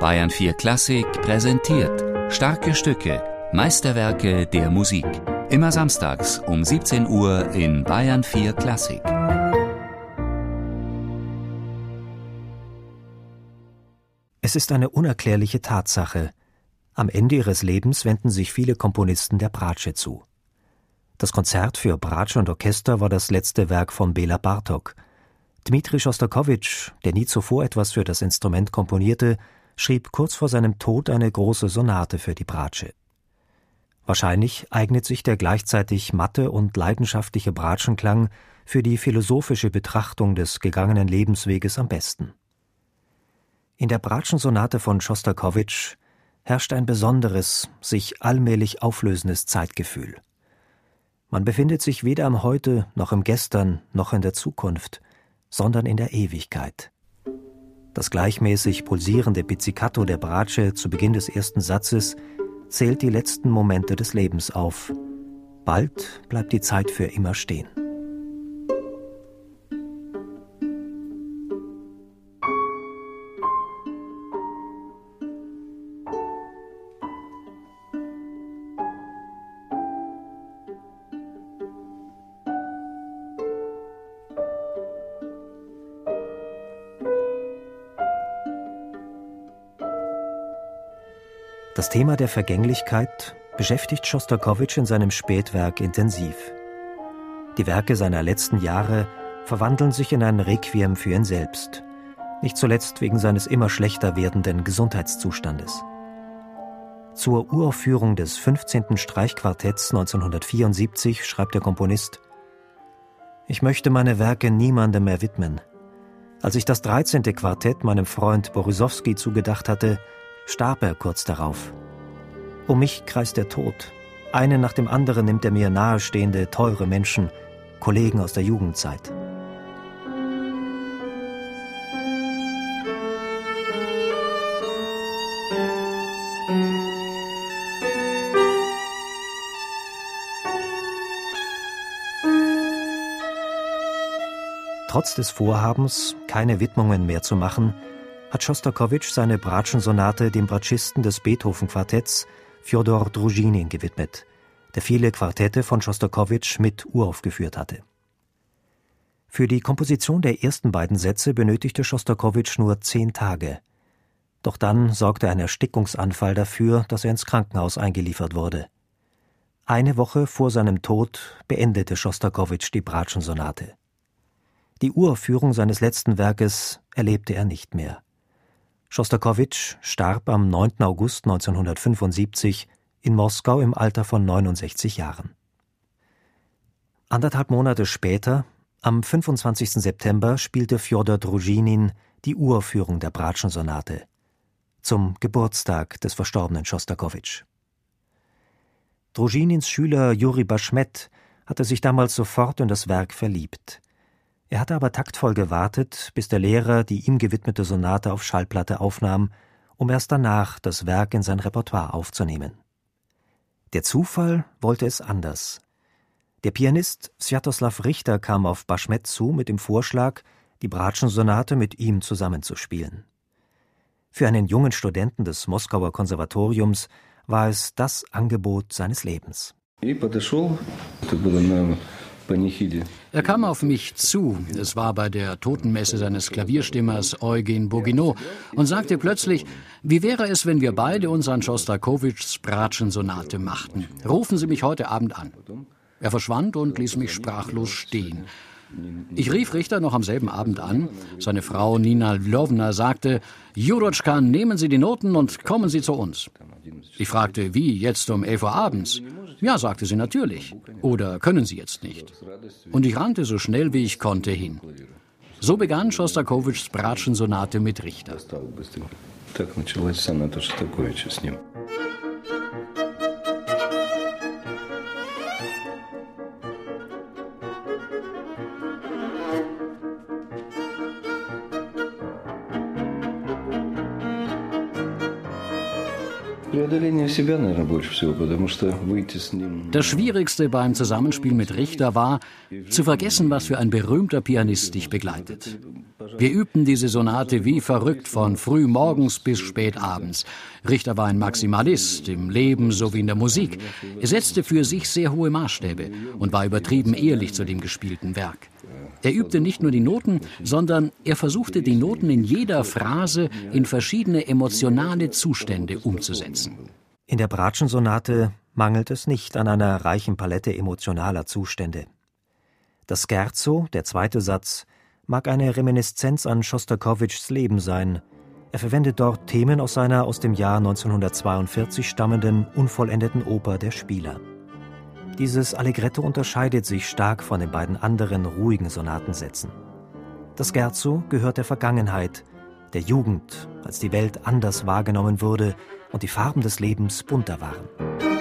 Bayern 4 Klassik präsentiert starke Stücke, Meisterwerke der Musik. Immer samstags um 17 Uhr in Bayern 4 Klassik. Es ist eine unerklärliche Tatsache. Am Ende ihres Lebens wenden sich viele Komponisten der Bratsche zu. Das Konzert für Bratsche und Orchester war das letzte Werk von Bela Bartok. Dmitri Schostakowitsch, der nie zuvor etwas für das Instrument komponierte, schrieb kurz vor seinem Tod eine große Sonate für die Bratsche. Wahrscheinlich eignet sich der gleichzeitig matte und leidenschaftliche Bratschenklang für die philosophische Betrachtung des gegangenen Lebensweges am besten. In der Bratschensonate von Schostakowitsch herrscht ein besonderes, sich allmählich auflösendes Zeitgefühl. Man befindet sich weder am Heute noch im Gestern noch in der Zukunft, sondern in der Ewigkeit. Das gleichmäßig pulsierende Pizzicato der Bratsche zu Beginn des ersten Satzes zählt die letzten Momente des Lebens auf. Bald bleibt die Zeit für immer stehen. Das Thema der Vergänglichkeit beschäftigt Schostakowitsch in seinem Spätwerk intensiv. Die Werke seiner letzten Jahre verwandeln sich in ein Requiem für ihn selbst, nicht zuletzt wegen seines immer schlechter werdenden Gesundheitszustandes. Zur Uraufführung des 15. Streichquartetts 1974 schreibt der Komponist Ich möchte meine Werke niemandem mehr widmen. Als ich das 13. Quartett meinem Freund Borisowski zugedacht hatte, starb er kurz darauf. Um mich kreist der Tod. Einen nach dem anderen nimmt er mir nahestehende, teure Menschen, Kollegen aus der Jugendzeit. Trotz des Vorhabens, keine Widmungen mehr zu machen, hat Schostakowitsch seine Bratschensonate dem Bratschisten des Beethoven-Quartetts Fjodor Druzhinin gewidmet, der viele Quartette von Schostakowitsch mit uraufgeführt hatte. Für die Komposition der ersten beiden Sätze benötigte Schostakowitsch nur zehn Tage. Doch dann sorgte ein Erstickungsanfall dafür, dass er ins Krankenhaus eingeliefert wurde. Eine Woche vor seinem Tod beendete Schostakowitsch die Bratschensonate. Die Uraufführung seines letzten Werkes erlebte er nicht mehr. Schostakowitsch starb am 9. August 1975 in Moskau im Alter von 69 Jahren. Anderthalb Monate später, am 25. September, spielte Fjodor Druzhinin die Uraufführung der Bratschensonate zum Geburtstag des verstorbenen Schostakowitsch. Druzhinins Schüler Juri Baschmet hatte sich damals sofort in das Werk verliebt. Er hatte aber taktvoll gewartet, bis der Lehrer die ihm gewidmete Sonate auf Schallplatte aufnahm, um erst danach das Werk in sein Repertoire aufzunehmen. Der Zufall wollte es anders. Der Pianist Sviatoslav Richter kam auf Baschmet zu mit dem Vorschlag, die Bratschensonate mit ihm zusammenzuspielen. Für einen jungen Studenten des Moskauer Konservatoriums war es das Angebot seines Lebens. Er kam auf mich zu, es war bei der Totenmesse seines Klavierstimmers Eugen Bourguignot, und sagte plötzlich, wie wäre es, wenn wir beide uns an Schostakowitschs Bratschensonate machten? Rufen Sie mich heute Abend an. Er verschwand und ließ mich sprachlos stehen. Ich rief Richter noch am selben Abend an. Seine Frau Nina Lwowna sagte, Jurotschka, nehmen Sie die Noten und kommen Sie zu uns. Ich fragte, wie, jetzt um elf Uhr abends? Ja, sagte sie natürlich. Oder können Sie jetzt nicht? Und ich rannte so schnell wie ich konnte hin. So begann Schostakowitschs Bratschensonate mit Richter. Так началась соната Шостаковича с ним. Das Schwierigste beim Zusammenspiel mit Richter war, zu vergessen, was für ein berühmter Pianist dich begleitet. Wir übten diese Sonate wie verrückt von früh morgens bis spät abends. Richter war ein Maximalist im Leben sowie in der Musik. Er setzte für sich sehr hohe Maßstäbe und war übertrieben ehrlich zu dem gespielten Werk. Er übte nicht nur die Noten, sondern er versuchte die Noten in jeder Phrase in verschiedene emotionale Zustände umzusetzen. In der Bratschen-Sonate mangelt es nicht an einer reichen Palette emotionaler Zustände. Das Scherzo, der zweite Satz, mag eine Reminiszenz an Schostakowitschs Leben sein. Er verwendet dort Themen aus seiner aus dem Jahr 1942 stammenden unvollendeten Oper Der Spieler. Dieses Allegretto unterscheidet sich stark von den beiden anderen ruhigen Sonatensätzen. Das Scherzo gehört der Vergangenheit, der Jugend, als die Welt anders wahrgenommen wurde und die Farben des Lebens bunter waren.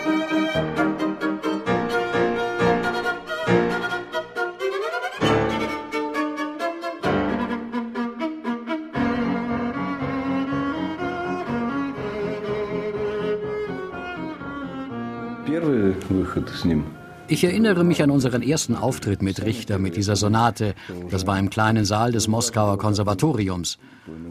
Ich erinnere mich an unseren ersten Auftritt mit Richter mit dieser Sonate. Das war im kleinen Saal des Moskauer Konservatoriums.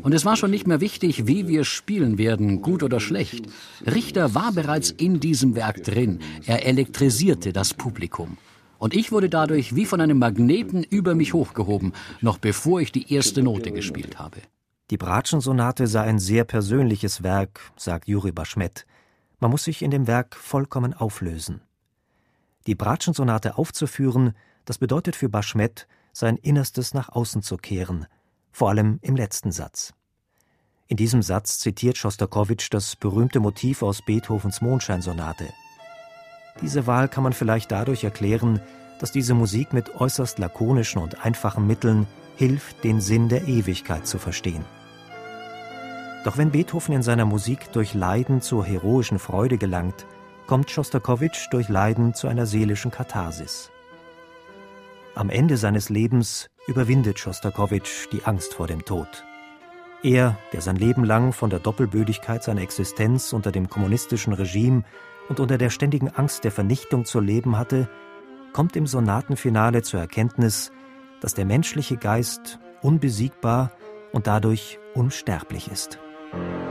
Und es war schon nicht mehr wichtig, wie wir spielen werden, gut oder schlecht. Richter war bereits in diesem Werk drin. Er elektrisierte das Publikum. Und ich wurde dadurch wie von einem Magneten über mich hochgehoben, noch bevor ich die erste Note gespielt habe. Die Bratschen-Sonate sei ein sehr persönliches Werk, sagt Juri Baschmet. Man muss sich in dem Werk vollkommen auflösen. Die Bratschen-Sonate aufzuführen, das bedeutet für Baschmet, sein Innerstes nach außen zu kehren, vor allem im letzten Satz. In diesem Satz zitiert Schostakowitsch das berühmte Motiv aus Beethovens Mondscheinsonate. Diese Wahl kann man vielleicht dadurch erklären, dass diese Musik mit äußerst lakonischen und einfachen Mitteln hilft, den Sinn der Ewigkeit zu verstehen. Doch wenn Beethoven in seiner Musik durch Leiden zur heroischen Freude gelangt, kommt Schostakowitsch durch Leiden zu einer seelischen Katharsis. Am Ende seines Lebens überwindet Schostakowitsch die Angst vor dem Tod. Er, der sein Leben lang von der Doppelbödigkeit seiner Existenz unter dem kommunistischen Regime und unter der ständigen Angst der Vernichtung zu leben hatte, kommt im Sonatenfinale zur Erkenntnis, dass der menschliche Geist unbesiegbar und dadurch unsterblich ist. Thank you.